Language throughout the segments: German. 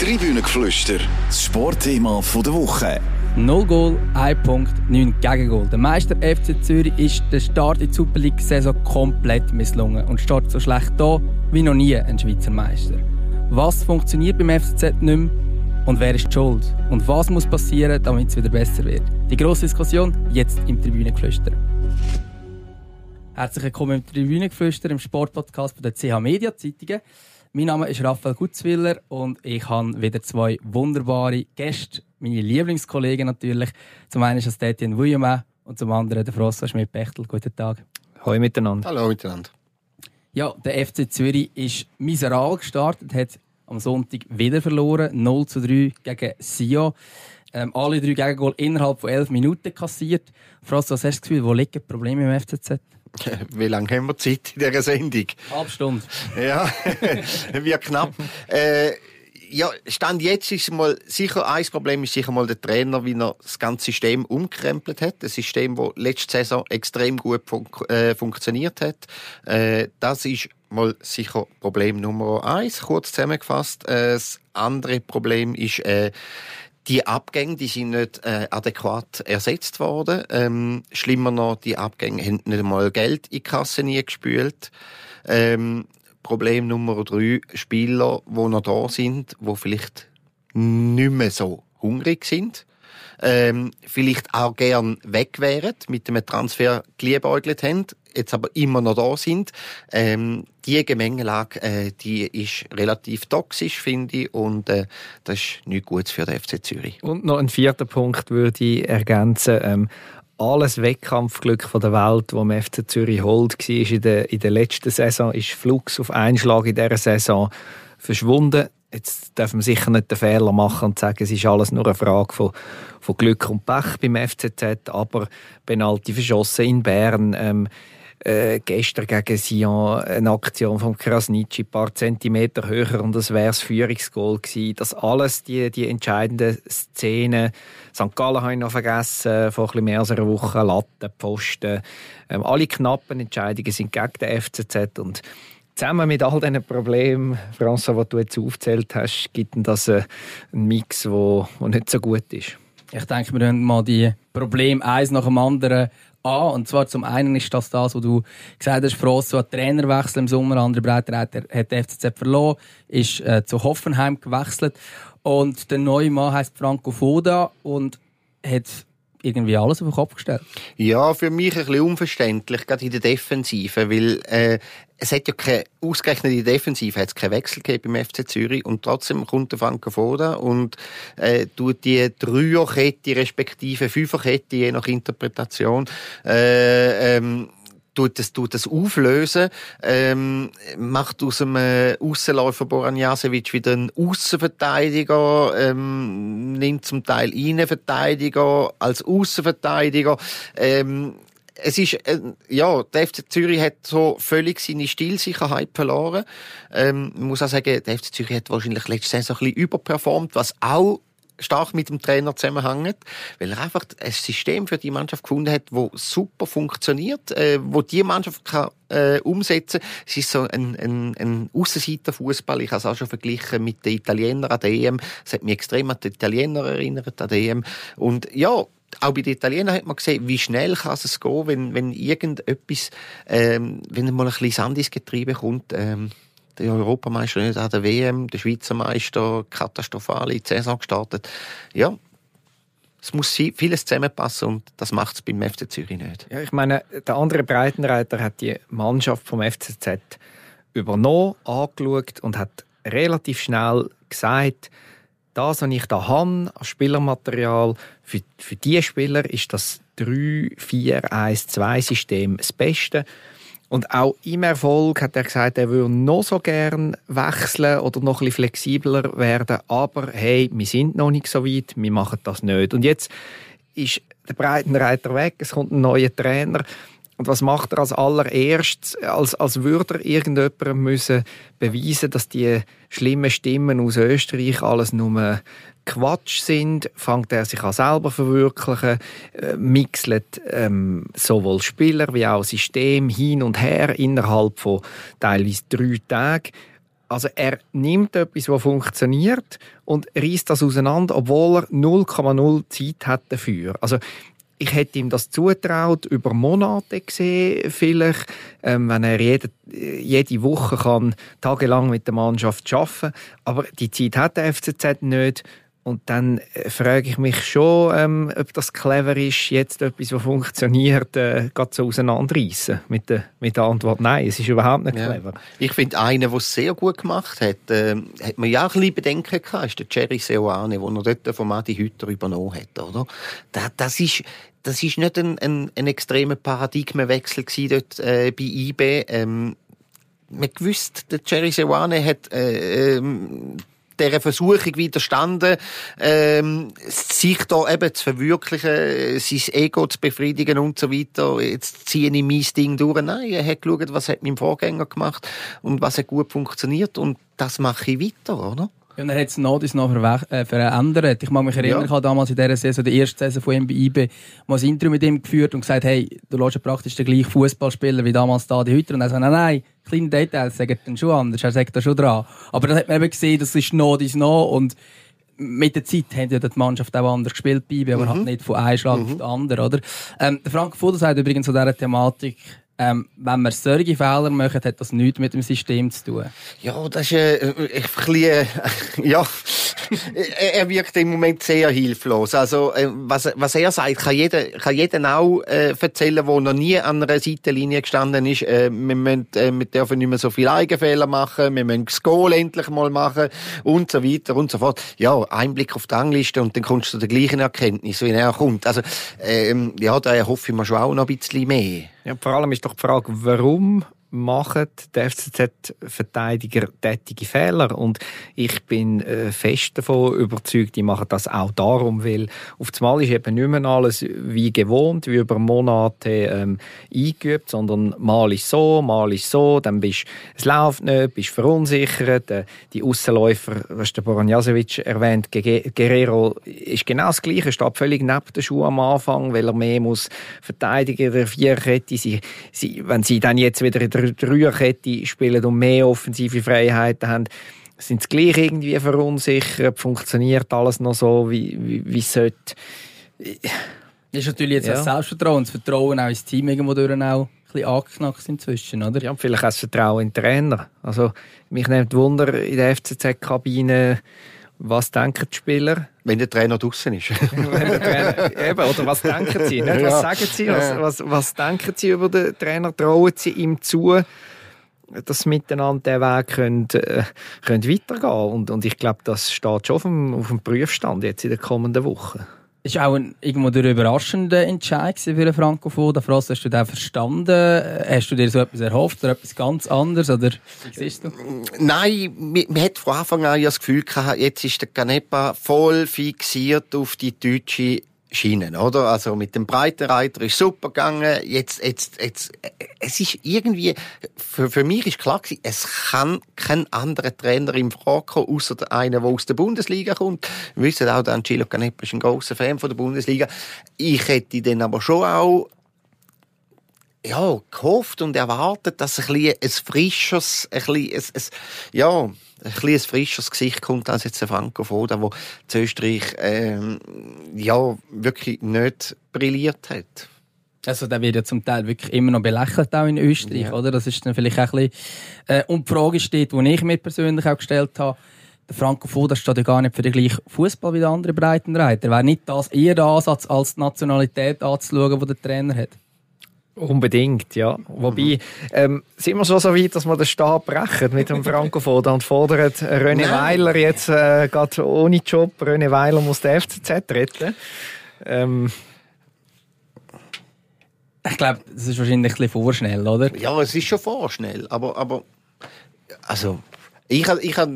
Tribünengeflüster, das Sportthema der Woche. 0 Goal, 1 Punkt, 9 Gegengol. Der Meister FC Zürich ist der Start in die Super League-Saison komplett misslungen und steht so schlecht da wie noch nie ein Schweizer Meister. Was funktioniert beim FCZ nicht mehr und wer ist die schuld? Und was muss passieren, damit es wieder besser wird? Die grosse Diskussion jetzt im Tribünengeflüster. Herzlich willkommen im Tribünengeflüster, im Sportpodcast der CH Media Zeitungen. Mein Name ist Raphael Gutzwiller und ich habe wieder zwei wunderbare Gäste, meine Lieblingskollegen natürlich. Zum einen ist das Etienne Vuillemin und zum anderen der François Schmidt-Bechtel. Guten Tag. Hallo miteinander. Hallo miteinander. Ja, der FC Zürich ist miserabel gestartet, hat am Sonntag wieder verloren, 0 zu 3 gegen Sion. Ähm, alle drei Gegengol innerhalb von elf Minuten kassiert. François, was hast du das Gefühl, wo liegen die Probleme im FCZ? Wie lange haben wir Zeit in dieser Sendung? Halb Stunde. Ja, wie knapp. Äh, ja, Stand jetzt ist mal sicher ein Problem ist sicher mal der Trainer, wie er das ganze System umkrempelt hat. Ein System, das letzte Saison extrem gut fun äh, funktioniert hat. Äh, das ist mal sicher Problem Nummer eins, kurz zusammengefasst. Äh, das andere Problem ist äh, die Abgänge, die sind nicht äh, adäquat ersetzt worden. Ähm, schlimmer noch, die Abgänge haben nicht einmal Geld in die Kasse nie gespült. Ähm, Problem Nummer drei, Spieler, die noch da sind, die vielleicht nicht mehr so hungrig sind. Ähm, vielleicht auch gern weg wären, mit dem Transfer geliebäugelt haben, jetzt aber immer noch da sind. Ähm, die Gemengelage, äh, die ist relativ toxisch, finde ich, und äh, das ist nicht gut für den FC Zürich. Und noch ein vierter Punkt würde ich ergänzen. Ähm, alles Wettkampfglück von der Welt, das im FC Zürich holt, war in der, in der letzten Saison, ist Flux auf Einschlag in dieser Saison verschwunden. Jetzt darf man sicher nicht den Fehler machen und sagen, es ist alles nur eine Frage von, von Glück und Pech beim FCZ, aber Penalty verschossen in Bern, ähm, äh, gestern gegen Sion eine Aktion von Krasnitschi ein paar Zentimeter höher und das wäre das Führungsgoal gewesen. Das alles, die, die entscheidenden Szenen, St. Gallen habe ich noch vergessen, vor ein mehr als einer Woche, Latte, Posten, ähm, alle knappen Entscheidungen sind gegen den FCZ und Zusammen mit all diesen Problemen, François, die du jetzt aufgezählt hast, gibt das einen Mix, der nicht so gut ist. Ich denke, wir können mal die Probleme eins nach dem anderen an. Und zwar zum einen ist das das, was du gesagt hast, Frost, ein Trainerwechsel im Sommer, andere Breiter hat, hat der FCZ verloren, ist äh, zu Hoffenheim gewechselt. Und der neue Mann heißt Franco Foda und hat irgendwie alles auf den Kopf gestellt. Ja, für mich ein bisschen unverständlich, gerade in der Defensive, weil äh, es hat ja keine, ausgerechnet in der Defensive hat es keinen Wechsel gegeben beim FC Zürich und trotzdem kommt der Franco Foda und äh, tut die Dreierkette respektive Fünferkette, je nach Interpretation, äh, ähm, tut das, tut das auflösen, ähm, macht aus dem äh, Aussenläufer Boran Jasevic wieder einen Außenverteidiger, ähm, nimmt zum Teil Innenverteidiger als Außenverteidiger. Ähm, es ist, äh, ja, der FC Zürich hat so völlig seine Stilsicherheit verloren. Ähm, man muss auch sagen, der FC Zürich hat wahrscheinlich letzte Saison ein bisschen überperformt, was auch stark mit dem Trainer zusammenhängt, weil er einfach ein System für die Mannschaft gefunden hat, wo super funktioniert, äh, wo die Mannschaft kann äh, umsetzen. Es ist so ein, ein, ein Aussenseiterfußball. Ich habe es auch schon verglichen mit den Italienern an der EM. Es hat mich extrem an die Italiener erinnert an der EM. Und ja, auch bei den Italienern hat man gesehen, wie schnell kann es gehen, wenn, wenn irgendetwas, ähm, wenn mal ein bisschen Sand ins Getriebe kommt, ähm, der Europameister nicht an der WM, der Schweizer Meister katastrophal in die Saison gestartet. Ja, es muss vieles zusammenpassen und das macht es beim FC Zürich nicht. Ja, ich meine, der andere Breitenreiter hat die Mannschaft vom FCZ übernommen, angeschaut und hat relativ schnell gesagt, das, was ich da habe, als Spielermaterial, für, für diese Spieler ist das 3-4-1-2-System das Beste. Und auch im Erfolg hat er gesagt, er würde noch so gern wechseln oder noch ein bisschen flexibler werden. Aber hey, wir sind noch nicht so weit, wir machen das nicht. Und jetzt ist der Breitenreiter weg, es kommt ein neuer Trainer. Und was macht er als allererstes? Als, als würde er irgendjemandem müssen beweisen, dass die schlimmen Stimmen aus Österreich alles nur Quatsch sind, fängt er sich an selber verwirklichen, äh, mixelt ähm, sowohl Spieler wie auch System hin und her innerhalb von teilweise drei Tagen. Also er nimmt etwas, was funktioniert und reißt das auseinander, obwohl er 0,0 Zeit hat dafür. Also ich hätte ihm das zutraut, über Monate gesehen, vielleicht, ähm, wenn er jede, jede Woche kann, tagelang mit der Mannschaft arbeiten Aber die Zeit hat der FCZ nicht. Und dann äh, frage ich mich schon, ähm, ob das clever ist, jetzt etwas, was funktioniert, äh, so auseinanderreißen. Mit der, mit der Antwort Nein, es ist überhaupt nicht clever. Ja. Ich finde, einer, der es sehr gut gemacht hat, äh, hat man ja auch ein bisschen Bedenken gehabt, ist der Jerry Seoane, der noch dort von Adi Hütter übernommen hat, oder? Das, das ist, das ist nicht ein, ein, ein extremer Paradigmenwechsel gewesen dort äh, bei IB. Ähm, man gewusst, der Jerry Seoane hat äh, ähm, dieser Versuchung widerstanden, ähm, sich da eben zu verwirklichen, sein Ego zu befriedigen und so weiter. Jetzt ziehe ich mein Ding durch. Nein, er hat geschaut, was hat mein Vorgänger gemacht und was hat gut funktioniert und das mache ich weiter, oder? Und er hat es noch, noch äh, verändert. Ich mag mich erinnern, ja. ich habe damals in dieser Saison, der ersten Saison von ihm bei IB, mal ein Interview mit ihm geführt und gesagt, hey, du lässt ja praktisch den gleichen Fußballspieler wie damals da die Hütter. Und er sagt, nein, nein, kleine Details sagen dann schon anders, er sagt da schon dran. Aber dann hat man eben gesehen, das ist noch, das noch und mit der Zeit hat ja die Mannschaft auch anders gespielt bei IB, aber mhm. halt nicht von einem Schlag mhm. auf den anderen, oder? Ähm, der Frank Fuder sagt übrigens zu dieser Thematik, ähm, wenn man solche Fehler macht, hat das nichts mit dem System zu tun. Ja, das ist äh, ein bisschen, äh, ja, er wirkt im Moment sehr hilflos. Also, äh, was, was er sagt, kann jeder, kann jeder auch äh, erzählen, der noch nie an einer Seitenlinie gestanden ist. Äh, wir, müssen, äh, wir dürfen nicht mehr so viele Eigenfehler machen, wir müssen das Goal endlich mal machen und so weiter und so fort. Ja, Einblick auf die Rangliste und dann kommst du zu der gleichen Erkenntnis, wie er kommt. Also, ähm, ja, da hoffe ich mir schon auch noch ein bisschen mehr. Ja, vor allem ist doch die Frage, warum machen die FCZ-Verteidiger tätige Fehler. Und ich bin äh, fest davon überzeugt, die machen das auch darum, weil auf einmal ist eben nicht mehr alles wie gewohnt, wie über Monate ähm, eingeübt, sondern mal ist so, mal ist so, dann bist es läuft nicht, bist verunsichert. Äh, die Aussenläufer, was der Boranjasevic erwähnt, Guerrero ist genau das Gleiche, steht völlig neben den Schuhen am Anfang, weil er mehr muss verteidigen, der Vierkette. Sie, sie, wenn sie dann jetzt wieder in der Dreierkette spielen und mehr offensive Freiheiten haben, sind sie gleich irgendwie verunsichert? Funktioniert alles noch so, wie, wie, wie es sollte? Das ist natürlich jetzt ja. das Selbstvertrauen, das Vertrauen auch ins Team irgendwo durch auch bisschen angeknackt inzwischen, oder? Ja, vielleicht auch das Vertrauen in den Trainer. Also, mich nimmt Wunder in der FCZ-Kabine, was denken die Spieler? Wenn der Trainer draußen ist. Trainer, eben, oder was denken sie? Nicht? Was sagen sie? Was, was, was denken sie über den Trainer? Trauen sie ihm zu, dass sie miteinander den Weg können, äh, können weitergehen und, und ich glaube, das steht schon auf dem, auf dem Prüfstand jetzt in den kommenden Wochen ist auch ein irgendwo der überraschende Entscheid für den Frankophon. Da fragst hast du den verstanden? Hast du dir so etwas erhofft oder etwas ganz anderes? Oder siehst du? Nein, man hat von Anfang an das Gefühl gehabt, jetzt ist der Canepa voll fixiert auf die deutsche Schienen, oder? Also mit dem Breitenreiter ist super gegangen. Jetzt, jetzt, jetzt, es ist irgendwie, für, für mich ist klar gewesen, es kann kein anderer Trainer im Frage kommen, außer der eine, der aus der Bundesliga kommt. Wir wissen auch, der Angelo Canepa ist ein großer Fan von der Bundesliga. Ich hätte den aber schon auch ja, gehofft und erwartet, dass ein, bisschen ein frisches, ein, bisschen, ein, ein, ja, ein bisschen frisches Gesicht kommt als jetzt der Franco Foda, der zu Österreich ähm, ja, wirklich nicht brilliert hat. Also der wird ja zum Teil wirklich immer noch belächelt auch in Österreich, ja. oder? Das ist dann vielleicht auch ein bisschen... Äh, und die Frage steht, die ich mir persönlich auch gestellt habe, der Franco Foda steht ja gar nicht für den gleichen Fußball wie der andere Breitenreiter. Wäre nicht das eher der Ansatz, als die Nationalität anzuschauen, die der Trainer hat? Unbedingt, ja. Wobei, ähm, sind wir schon so weit, dass wir den Stab brechen mit dem Frankofoda und fordern René Weiler jetzt äh, gerade ohne Job. René Weiler muss den FCZ retten. Ähm, ich glaube, das ist wahrscheinlich ein bisschen vorschnell, oder? Ja, es ist schon vorschnell, aber, aber also, ich habe ich hab,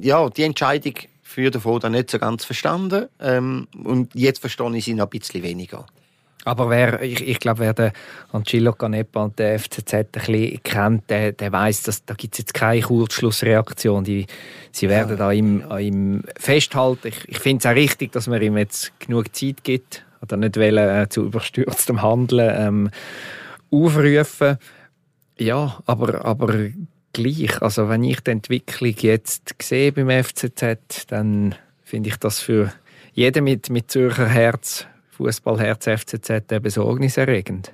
ja, die Entscheidung für den Foda nicht so ganz verstanden ähm, und jetzt verstehe ich sie noch ein bisschen weniger. Aber wer, ich, ich glaube, wer den Angelo Canepa und den FCZ ein bisschen kennt, der, der weiß, dass da gibt es jetzt keine Kurzschlussreaktion. Die, sie werden ja. da ihm, an ihm festhalten. Ich, ich finde es auch richtig, dass man ihm jetzt genug Zeit gibt oder nicht wollen, äh, zu überstürztem Handeln ähm, aufrufen. Ja, aber, aber gleich. Also wenn ich die Entwicklung jetzt sehe beim FCZ, dann finde ich das für jeden mit, mit Zürcher Herz, Fußballherz FCZ besorgniserregend.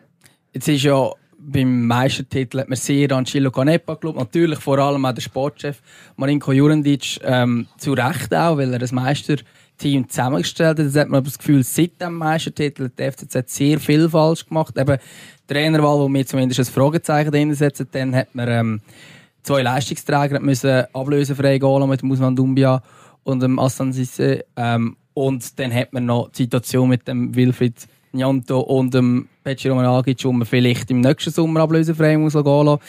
Jetzt ist ja beim Meistertitel hat man sehr an Chilo Canepa gelobt. Natürlich vor allem auch der Sportchef Marinko Jurendic ähm, zu Recht auch, weil er das Meisterteam zusammengestellt hat. Jetzt hat man das Gefühl, seit dem Meistertitel hat der FCZ sehr viel falsch gemacht. Eben Trainerwahl, wo wir zumindest ein Fragezeichen drin setzen, dann hat man ähm, zwei Leistungsträger müssen ablösefrei gehen mit dem Usman Dumbia und dem Assan Sisse. Ähm, und dann hat man noch die Situation mit dem Wilfried Njanto und dem Pecci Romanagic, wo man vielleicht im nächsten Sommer ablösefrei muss gehen lassen,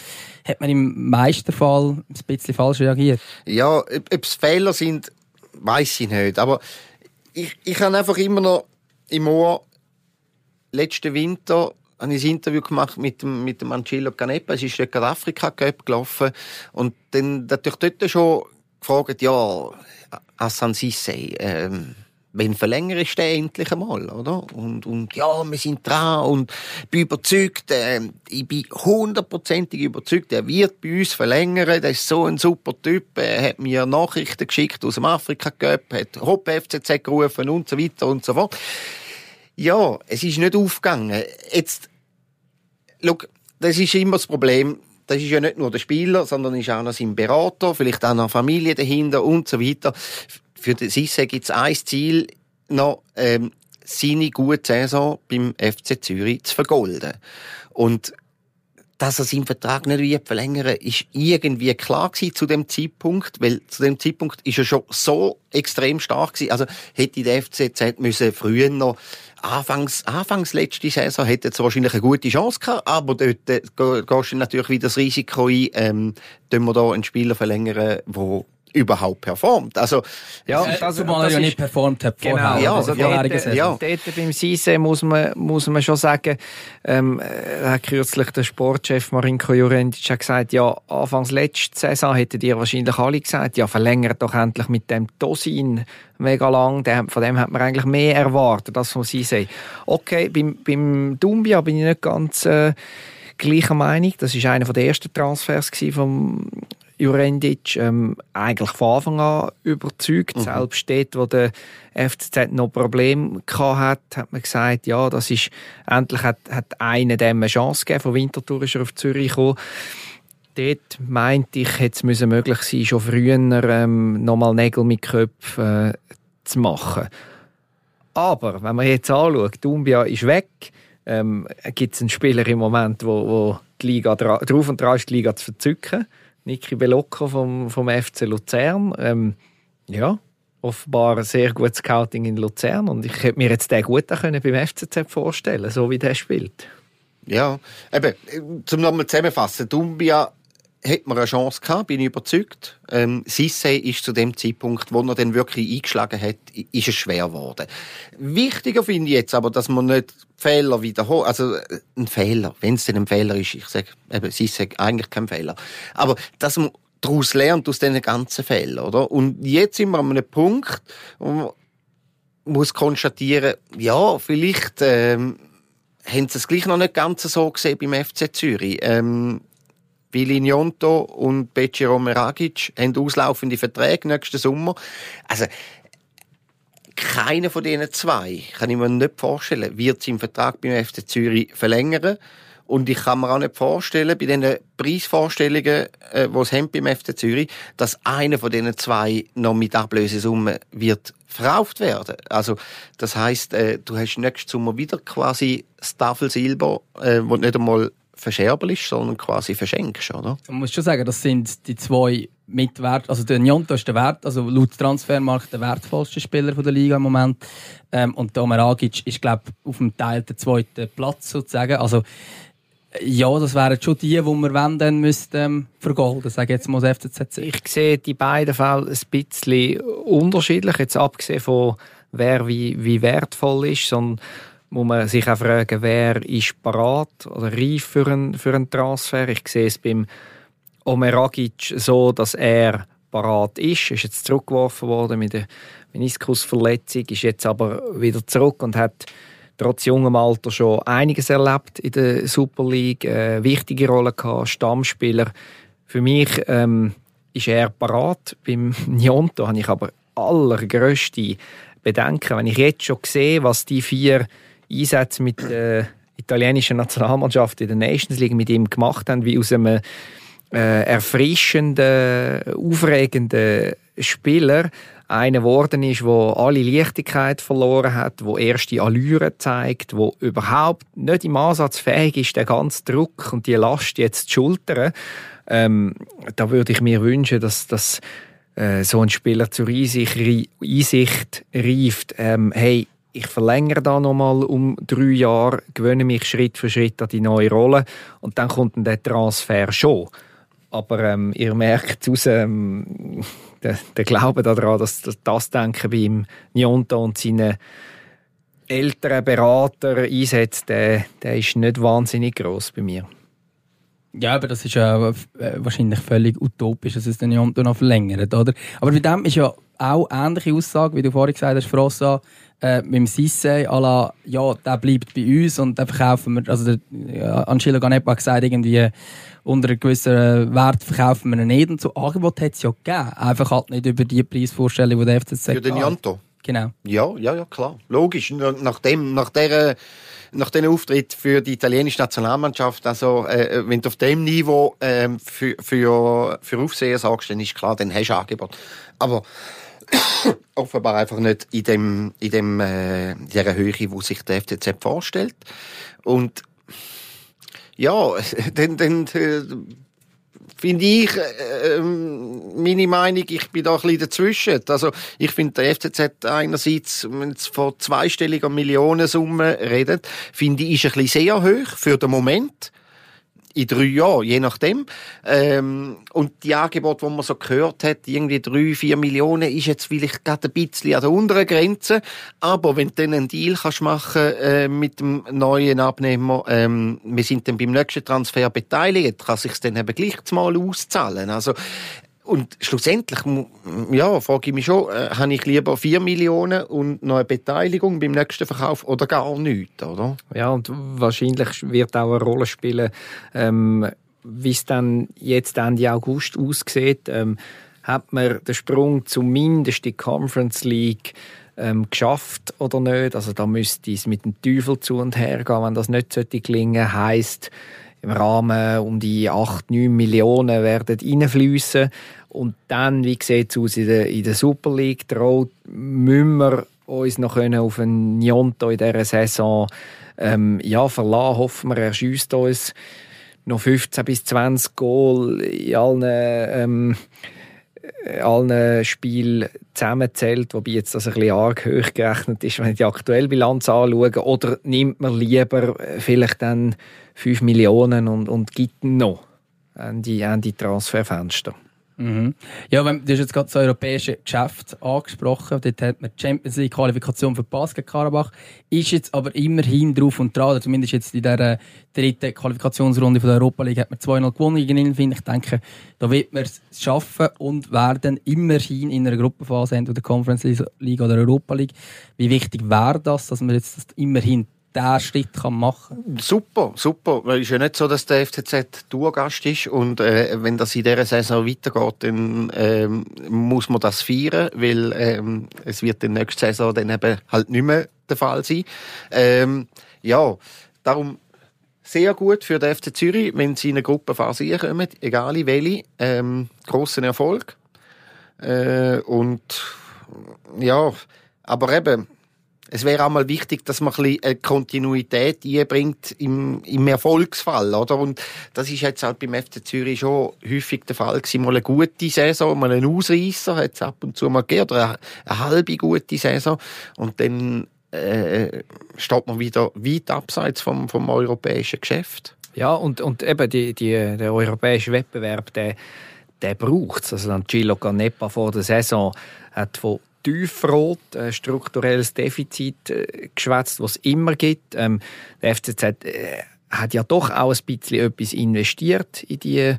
hat man im Meisterfall ein bisschen falsch reagiert. Ja, ob es Fehler sind, weiß ich nicht. Aber ich, ich habe einfach immer noch im Ohr, letzten Winter habe ich ein Interview gemacht mit dem, mit dem Angelo Canepa. Es ist dort Afrika Cup gelaufen. Und dann natürlich dort schon gefragt, ja, Assan Sisse, ähm, wenn verlängerst du endlich einmal, oder? Und, und ja, wir sind dran und bin überzeugt, äh, ich bin hundertprozentig überzeugt, er wird bei uns verlängern, der ist so ein super Typ, er hat mir Nachrichten geschickt aus dem Afrika Cup, hat Hopp FCZ gerufen und so weiter und so fort. Ja, es ist nicht aufgegangen. Jetzt, schau, das ist immer das Problem, das ist ja nicht nur der Spieler, sondern ist auch noch sein Berater, vielleicht auch noch Familie dahinter und so weiter für den Sisse gibt es ein Ziel, noch ähm, seine gute Saison beim FC Zürich zu vergolden. Und dass er seinen Vertrag nicht verlängern ist irgendwie klar gewesen zu dem Zeitpunkt, weil zu dem Zeitpunkt ist er schon so extrem stark gewesen. Also hätte der FCZ müssen früher noch Anfangs, Anfangs letzte Saison hätte es wahrscheinlich eine gute Chance gehabt, aber dort äh, gehst du natürlich wieder das Risiko ein, ähm, wir da einen Spieler verlängern, der überhaupt performt. Also, ja, äh, das, zumal er ja nicht performt hat genau, vorher. Ja, also dort, dort, ja. dort beim Sise muss man, muss man schon sagen, ähm, äh, hat kürzlich der Sportchef Marinko Jurendic gesagt, ja, anfangs letzte Saison hätten die wahrscheinlich alle gesagt, ja, verlängert doch endlich mit dem Tosin mega lang, von dem hat man eigentlich mehr erwartet, als von Sise. Okay, beim, beim Dumbia bin ich nicht ganz, äh, gleicher Meinung. Das ist einer der ersten Transfers vom Jurendic ähm, eigentlich von Anfang an überzeugt. Mhm. Selbst dort, wo der FCZ noch Probleme hatte, hat man gesagt, ja, das ist, endlich hat, hat einer dem eine Chance gegeben. Von Winterthur ist er auf Zürich gekommen. Dort meinte ich, hätte es möglich sein, schon früher ähm, nochmal Nägel mit Köpfen äh, zu machen. Aber, wenn man jetzt anschaut, Dumbia ist weg, ähm, gibt es einen Spieler im Moment, wo, wo die Liga drauf und dran ist, die Liga zu verzücken. Niki Belocco vom, vom FC Luzern. Ähm, ja, offenbar ein sehr gutes Scouting in Luzern und ich hätte mir jetzt den gut können beim FCZ vorstellen, so wie der spielt. Ja, eben, zum nochmal zusammenfassen, Dumbia hat man eine Chance gehabt, bin ich überzeugt. Ähm, Sisse ist zu dem Zeitpunkt, wo er dann wirklich eingeschlagen hat, ist es schwer geworden. Wichtiger finde ich jetzt aber, dass man nicht Fehler wiederholt. Also, äh, ein Fehler, wenn es denn ein Fehler ist, ich sage, eben, Sisse eigentlich kein Fehler. Aber, dass man daraus lernt, aus diesen ganzen Fehlern, oder? Und jetzt sind wir an einem Punkt, wo man muss konstatieren, ja, vielleicht, ähm, haben sie es gleich noch nicht ganz so gesehen beim FC Zürich. Ähm, Willi Njonto und Becci Romeragic haben auslaufende Verträge nächsten Sommer. Also, keiner von diesen zwei, kann ich mir nicht vorstellen, wird seinen Vertrag beim FC Zürich verlängern. Und ich kann mir auch nicht vorstellen, bei diesen Preisvorstellungen, äh, die es haben beim FC Zürich, dass einer von diesen zwei noch mit Ablösesumme wird verkauft werden. Also, das heisst, äh, du hast nächsten Sommer wieder quasi das Tafel Silber, äh, wo nicht einmal verscherbelst, sondern quasi verschenkst, oder? Man muss schon sagen, das sind die zwei Mitwert, also der Njonto ist der Wert, also laut Transfermarkt der wertvollste Spieler der Liga im Moment. Ähm, und der Omeragic ist, glaube ich, auf dem Teil der zweiten Platz sozusagen. Also, ja, das wären schon die, die wir wenn, dann müssten, ähm, vergolden, sage jetzt mal das FCZ. Ich sehe die beiden Fälle ein bisschen unterschiedlich, jetzt abgesehen von wer wie, wie wertvoll ist, sondern muss man sich auch fragen, wer ist parat oder reif für einen, für einen Transfer. Ich sehe es beim Omeragic so, dass er parat ist. Er ist jetzt zurückgeworfen worden mit der Meniskusverletzung, ist jetzt aber wieder zurück und hat trotz jungem Alter schon einiges erlebt in der Super League, eine wichtige Rolle gehabt, Stammspieler für mich ähm, ist er parat. Beim Nionto habe ich aber allergrößte Bedenken, wenn ich jetzt schon sehe, was die vier Einsätze mit der italienischen Nationalmannschaft in der Nations League mit ihm gemacht haben, wie aus einem äh, erfrischenden, aufregenden Spieler einer geworden ist, wo alle Leichtigkeit verloren hat, wo erste Allüre zeigt, wo überhaupt nicht im Ansatz fähig ist, den ganzen Druck und die Last jetzt zu schultern. Ähm, da würde ich mir wünschen, dass, dass äh, so ein Spieler zur Einsicht, Einsicht reift, ähm, hey, ich verlängere da nochmal um drei Jahre, gewöhne mich Schritt für Schritt an die neue Rolle und dann kommt dann der Transfer schon. Aber ähm, ihr merkt aus ähm, der, der Glaube daran, dass, dass das Denken bei ihm Nionto und seinen älteren Berater einsetzt, der, der ist nicht wahnsinnig groß bei mir. Ja, aber das ist ja äh, wahrscheinlich völlig utopisch, dass es den Nionto noch verlängert, oder? Aber bei dem ist ja auch ähnliche Aussage, wie du vorhin gesagt hast, Frossa, äh, mit dem Sisse, la, ja, der bleibt bei uns und dann verkaufen wir, also der, ja, Angelo Ganepa hat gesagt, irgendwie unter einem gewissen Wert verkaufen wir ihn nicht und so. Angebot hat es ja gegeben, einfach halt nicht über die Preisvorstellung, die der FCZ Für den Janto? Genau. Ja, ja, ja, klar. Logisch. Nach dem, nach der, nach dem Auftritt für die italienische Nationalmannschaft, also, äh, wenn du auf dem Niveau, äh, für, für, für Aufsehen sagst, dann ist klar, dann hast du Angebot. Aber, offenbar einfach nicht in dem, in dem, äh, in dieser Höhe, wo sich der FCZ vorstellt. Und, ja, dann, dann, äh, finde ich, äh, ähm, meine Meinung, ich bin da ein bisschen dazwischen. Also, ich finde, der FCZ einerseits, wenn es von zweistelliger Millionensumme redet, finde ich, ist ein bisschen sehr hoch für den Moment in drei Jahren, je nachdem. Ähm, und die Angebote, die man so gehört hat, irgendwie drei, vier Millionen, ist jetzt vielleicht gerade ein bisschen an der unteren Grenze. Aber wenn du dann einen Deal kannst machen äh, mit dem neuen Abnehmer, ähm, wir sind dann beim nächsten Transfer beteiligt, kann sich dann eben gleich mal auszahlen. Also und schlussendlich, ja, frage ich mich schon, äh, habe ich lieber 4 Millionen und noch eine Beteiligung beim nächsten Verkauf oder gar nichts, oder? Ja, und wahrscheinlich wird auch eine Rolle spielen, ähm, wie es dann jetzt Ende August aussieht. Ähm, hat man den Sprung zumindest die Conference League ähm, geschafft oder nicht? Also da müsste es mit dem Teufel zu und her gehen, wenn das nicht gelingen sollte. Heisst, im Rahmen um die 8, 9 Millionen werden reinfließen. Und dann, wie sieht es aus in der, in der Super League? Traut, müssen wir uns noch können auf einen Nionto in dieser Saison ähm, ja, verlassen. Hoffen wir, er schießt uns noch 15 bis 20 Goal in allen, ähm, allen Spielen zusammenzählt, wobei jetzt das ein bisschen arg hoch gerechnet ist, wenn ich die aktuelle Bilanz anschaue. Oder nimmt man lieber vielleicht dann 5 Millionen und, und gibt noch an die, an die Transferfenster. Mhm. Ja, wenn, du hast jetzt gerade das europäische Geschäft angesprochen. Dort hat man die Champions League Qualifikation für Basket Karabach. Ist jetzt aber immerhin drauf und dran, oder zumindest jetzt in dieser dritten Qualifikationsrunde von der Europa League hat man 2-0 gewonnen gegen Ilfin. Ich denke, da wird man es schaffen und werden immerhin in einer Gruppenphase, entweder Conference League oder Europa League. Wie wichtig wäre das, dass man jetzt das immerhin diesen Schritt kann machen kann. Super, super. Es ist ja nicht so, dass der FCZ Tourgast ist und äh, wenn das in dieser Saison weitergeht, dann ähm, muss man das feiern, weil ähm, es wird in der nächsten Saison dann eben halt nicht mehr der Fall sein. Ähm, ja, darum sehr gut für den FC Zürich, wenn sie in eine Gruppenphase kommen, egal in welche. Ähm, grossen Erfolg. Äh, und ja, aber eben, es wäre auch mal wichtig, dass man ein bisschen eine Kontinuität einbringt im, im Erfolgsfall, oder? Und das ist jetzt halt beim FC Zürich schon häufig der Fall gewesen. Mal eine gute Saison, mal einen Ausreißer hat es ab und zu mal gegeben, oder eine, eine halbe gute Saison. Und dann äh, steht man wieder weit abseits vom, vom europäischen Geschäft. Ja, und, und eben die, die, der europäische Wettbewerb, der, der braucht es. Also dann Gilo Canepa vor der Saison hat von Tiefrot, ein strukturelles Defizit äh, geschwätzt, was es immer gibt. Ähm, der FCZ äh, hat ja doch auch ein bisschen etwas investiert in die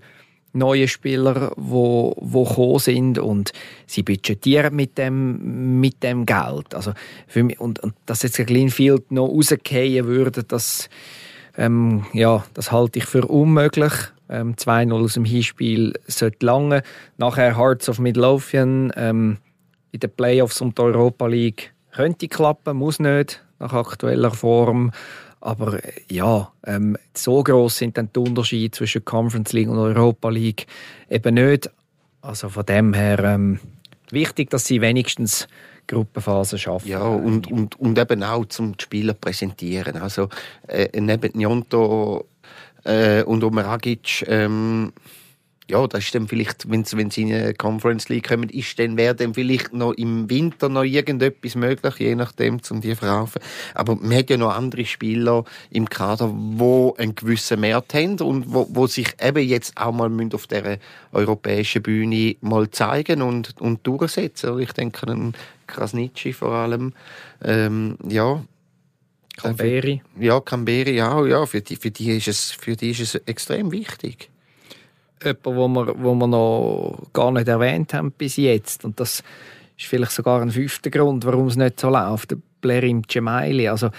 neuen Spieler, wo wo gekommen sind und sie budgetieren mit dem mit dem Geld. Also für mich, und, und dass jetzt ein Greenfield noch rausgehen würde, das ähm, ja, das halte ich für unmöglich. Ähm, 2-0 aus dem Hinspiel sollte lange. Nachher Hearts of Midlothian ähm, in den Playoffs um die Europa League könnte klappen, muss nicht nach aktueller Form. Aber äh, ja, ähm, so groß sind dann die Unterschiede zwischen Conference League und Europa League eben nicht. Also von dem her ähm, wichtig, dass sie wenigstens Gruppenphase schaffen. Ja, und, und, und eben auch zum Spieler präsentieren. Also äh, neben Njonto äh, und Omeragic ähm, ja, das ist dann vielleicht, wenn sie, wenn sie in eine Conference League kommen, ist dann, wäre dann vielleicht noch im Winter noch irgendetwas möglich, je nachdem, um die verkaufen. Aber man hat ja noch andere Spieler im Kader, wo einen gewissen Wert haben und wo, wo sich eben jetzt auch mal auf der europäischen Bühne mal zeigen und, und durchsetzen. Ich denke an Krasnitschi vor allem, ähm, ja, Camberi. Ja, Camberi auch, ja. Für die, für die ist es, für die ist es extrem wichtig jemand, wo wir, wo wir noch gar nicht erwähnt haben bis jetzt. Und das ist vielleicht sogar ein fünfter Grund, warum es nicht so läuft. Blerim Cemaili. Also,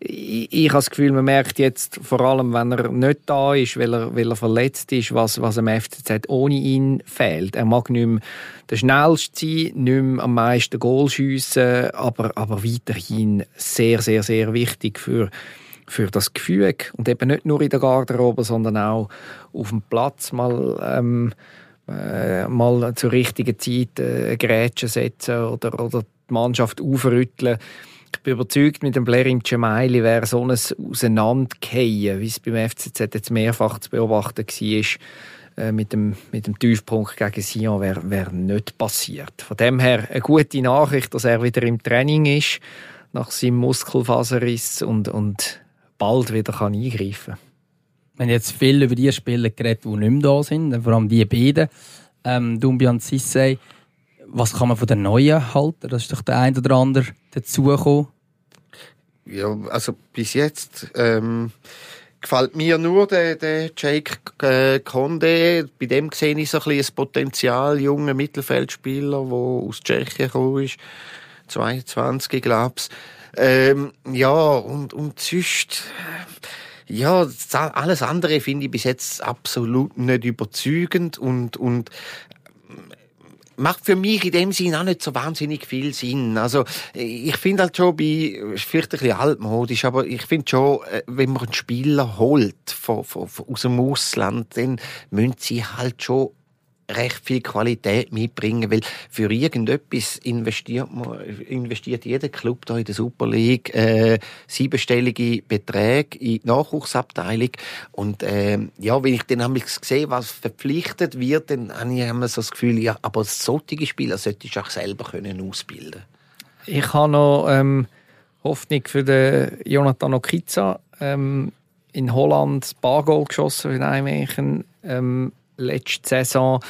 ich, ich habe das Gefühl, man merkt jetzt vor allem, wenn er nicht da ist, weil er, weil er verletzt ist, was, was am FCZ ohne ihn fehlt. Er mag nicht mehr der schnellste sein, nicht mehr am meisten Goal schiessen, aber, aber weiterhin sehr, sehr, sehr wichtig für für das Gefühl und eben nicht nur in der Garderobe, sondern auch auf dem Platz mal ähm, äh, mal zur richtigen Zeit äh, Grätsche setzen oder, oder die Mannschaft aufrütteln. Ich bin überzeugt, mit dem Blair im wäre so ein Auseinandergehen, wie es beim FCZ jetzt mehrfach zu beobachten war, äh, mit dem, mit dem Tiefpunkt gegen Sion wäre wär nicht passiert. Von dem her eine gute Nachricht, dass er wieder im Training ist nach seinem Muskelfaserriss und, und bald wieder kann eingreifen kann. Wir haben jetzt viel über die Spieler geredet, die nicht mehr da sind, vor allem die beiden. Ähm, Dumbian Sissay, was kann man von den Neuen halten? Das ist doch der ein oder andere dazugekommen. Ja, also bis jetzt ähm, gefällt mir nur der, der Jake äh, Conde. Bei dem sehe ich so ein bisschen Potenzial, junger Mittelfeldspieler, der aus Tschechien gekommen ist. 22, glaube ich. Ähm, ja, und, und sonst, ja, alles andere finde ich bis jetzt absolut nicht überzeugend und, und macht für mich in dem Sinn auch nicht so wahnsinnig viel Sinn. Also ich finde halt schon bei, vielleicht ein bisschen altmodisch, aber ich finde schon, äh, wenn man einen Spieler holt von, von, von, aus dem Ausland, dann müssen sie halt schon recht viel Qualität mitbringen, weil für irgendetwas investiert man, investiert jeder Club da in der Super League äh, siebenstellige Beträge in die Nachwuchsabteilung und äh, ja, wenn ich dann einmal sehe, was verpflichtet wird, dann habe ich immer so das Gefühl, ja, aber solche Spieler sollte ich auch selber können ausbilden. Ich habe noch ähm, Hoffnung für den Jonathan Okiza ähm, in Holland ein paar Goal geschossen in ähm, letzte Saison.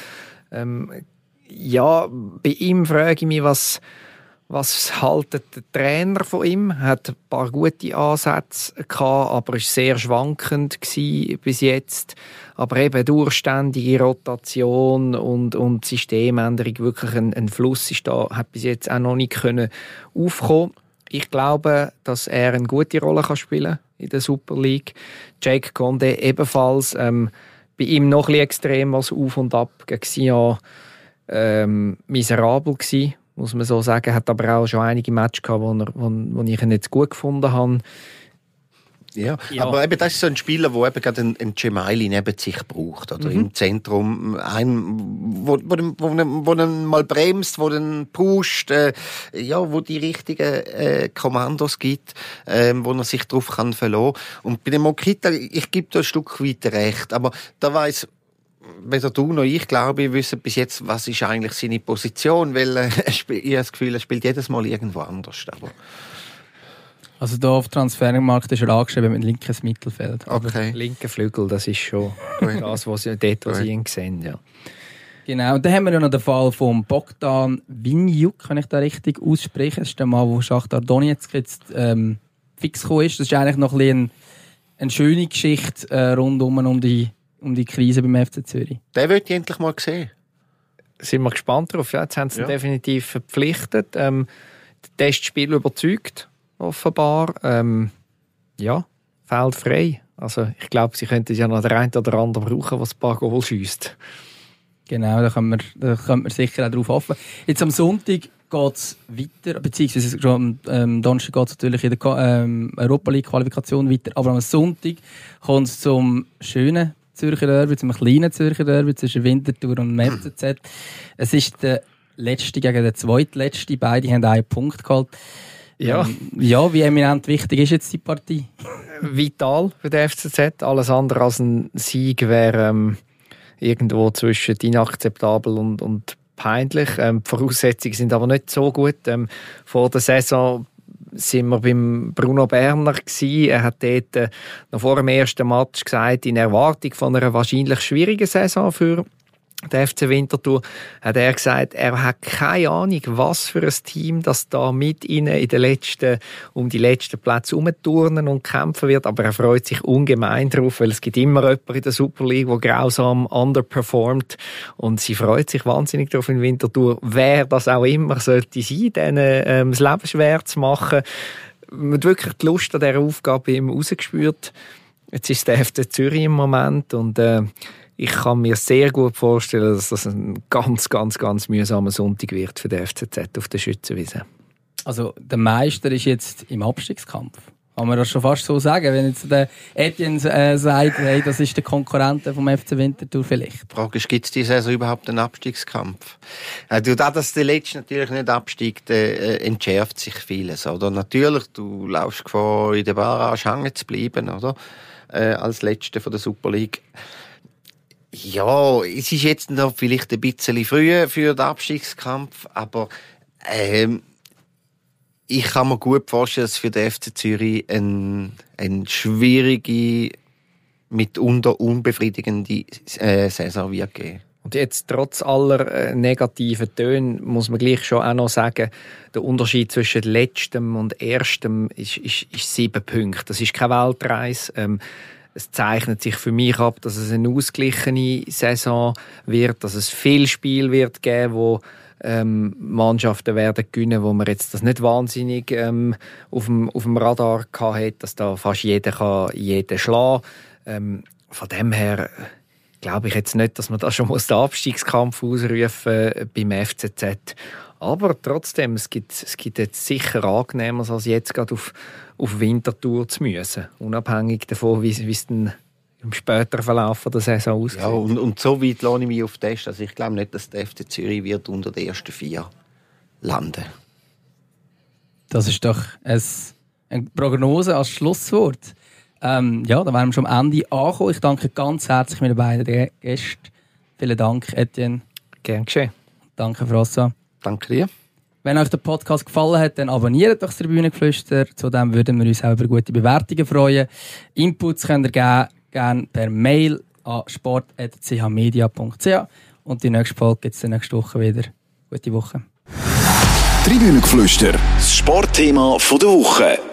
Ähm, ja, bei ihm frage ich mich, was, was haltet der Trainer von ihm? Er hat ein paar gute Ansätze gehabt, aber ist sehr schwankend bis jetzt. Aber eben durchständige Rotation und, und Systemänderung, wirklich ein, ein Fluss ist da, hat bis jetzt auch noch nicht können aufkommen. Ich glaube, dass er eine gute Rolle kann spielen in der Super League. Jake Conde ebenfalls. Ähm, bei ihm noch ein extrem als Auf und Ab gegen Sion ähm, miserabel gewesen, muss man so sagen. Hat aber auch schon einige Matches gehabt, wo, er, wo, wo ich nicht gut gefunden habe. Ja, ja, aber eben, das ist so ein Spieler, der eben gerade einen, einen Gemaili neben sich braucht, oder mhm. im Zentrum, ein, wo, wo, wo, wo ihn mal bremst, wo den pusht, äh, ja, wo die richtigen äh, Kommandos gibt, äh, wo er sich darauf kann verlassen. Und bei dem Mokita, ich gebe da ein Stück weit recht, aber da weiß weder du noch ich, glaube ich, wissen bis jetzt, was ist eigentlich seine Position, weil äh, ich habe das Gefühl, er spielt jedes Mal irgendwo anders. Aber also da auf Transfermarkt ist er angeschrieben mit linkes Mittelfeld. Okay. Linker Flügel, das ist schon das, was sie, dort, was sie ihn sehen, ja. Genau, und dann haben wir ja noch den Fall von Bogdan Vinjuk, kann ich da richtig aussprechen. Das ist der Mann, wo Schachtar Donetsk jetzt ähm, fix gekommen ist. Das ist eigentlich noch ein bisschen eine schöne Geschichte äh, rundum um die, um die Krise beim FC Zürich. Den wird ich endlich mal sehen. Sind wir gespannt darauf. Ja, jetzt haben sie ja. definitiv verpflichtet. Ähm, das Testspiel überzeugt offenbar. Ähm, ja, fällt frei. Also ich glaube, sie könnten ja noch der eine oder andere brauchen, was ein paar Goal schießt. Genau, da können wir, da können wir sicher auch drauf hoffen. Jetzt am Sonntag geht es weiter, beziehungsweise schon am ähm, Donnerstag geht es natürlich in der ähm, Europa League Qualifikation weiter, aber am Sonntag kommt es zum schönen Zürcher Derby, zum kleinen Zürcher Derby zwischen Winterthur und FCZ. Es ist der letzte gegen den zweitletzten, beide haben einen Punkt geholt. Ja. Ähm, ja, wie eminent wichtig ist jetzt die Partie? Vital für den FCZ. Alles andere als ein Sieg wäre ähm, irgendwo zwischen inakzeptabel und, und peinlich. Ähm, die Voraussetzungen sind aber nicht so gut. Ähm, vor der Saison sind wir beim Bruno Berner gewesen. Er hat dort äh, noch vor dem ersten Match gesagt, in Erwartung von einer wahrscheinlich schwierigen Saison für der FC Winterthur, hat er gesagt, er hat keine Ahnung, was für ein Team das da mit ihnen in den letzten, um die letzten Plätze umturnen und kämpfen wird, aber er freut sich ungemein drauf, weil es gibt immer jemanden in der Super League, der grausam underperformt und sie freut sich wahnsinnig drauf in Winterthur, wer das auch immer sollte sein, denen ähm, das Leben schwer zu machen. Man hat wirklich die Lust an dieser Aufgabe immer rausgespürt. Jetzt ist der FC Zürich im Moment und äh, ich kann mir sehr gut vorstellen, dass das ein ganz, ganz, ganz mühsamer Sonntag wird für den FCZ auf der Schützenwiese. Also der Meister ist jetzt im Abstiegskampf. Kann man das schon fast so sagen, wenn jetzt der Etienne äh, sagt, hey, das ist der Konkurrent vom FC Winterthur vielleicht? Die Frage ist, gibt es diese Saison überhaupt einen Abstiegskampf? Äh, du, da, dass der Letzte natürlich nicht absteigt, äh, entschärft sich vieles, oder? Natürlich, du laufst Gefahr, in der Barrage hängen zu bleiben, oder? Äh, als Letzte von der Super League. Ja, es ist jetzt noch vielleicht ein bisschen früh für den Abstiegskampf, aber ähm, ich kann mir gut vorstellen, dass für den FC Zürich ein, ein schwierige, mitunter unbefriedigende äh, Saison wird geben. Und jetzt, trotz aller äh, negativen Töne, muss man gleich schon auch noch sagen, der Unterschied zwischen letztem und erstem ist, ist, ist sieben Punkte. Das ist keine Weltreise. Ähm, es zeichnet sich für mich ab, dass es eine ausgeglichene Saison wird, dass es viel Spiel wird geben, wo ähm, Mannschaften werden gewinnen, wo man jetzt das nicht wahnsinnig ähm, auf, dem, auf dem Radar hat, dass da fast jeder kann jeden schlagen. Ähm, von dem her glaube ich jetzt nicht, dass man da schon muss den Abstiegskampf ausrufen beim FCZ. Aber trotzdem, es gibt, es gibt jetzt sicher angenehmer, als jetzt gerade auf, auf Wintertour zu müssen. Unabhängig davon, wie, es dann im späteren Verlauf der Saison aussieht. Ja, und, und so weit lohne ich mich auf Test. Also ich glaube nicht, dass der FC Zürich wird unter den ersten vier landen. Das ist doch ein, eine Prognose als Schlusswort. Ähm, ja, da wären wir schon am Ende angekommen. Ich danke ganz herzlich meinen beiden Gästen. Vielen Dank, Etienne. Gern geschehen. Danke, François. Danke dir. Wenn euch der Podcast gefallen hat, dann abonniert doch das Tribünengeflüster. Zudem würden wir uns auch über gute Bewertungen freuen. Inputs könnt ihr geben, gerne per Mail an sport.chmedia.ch und die nächste Folge gibt es nächste Woche wieder. Gute Woche. Tribünengeflüster, das Sportthema der Woche.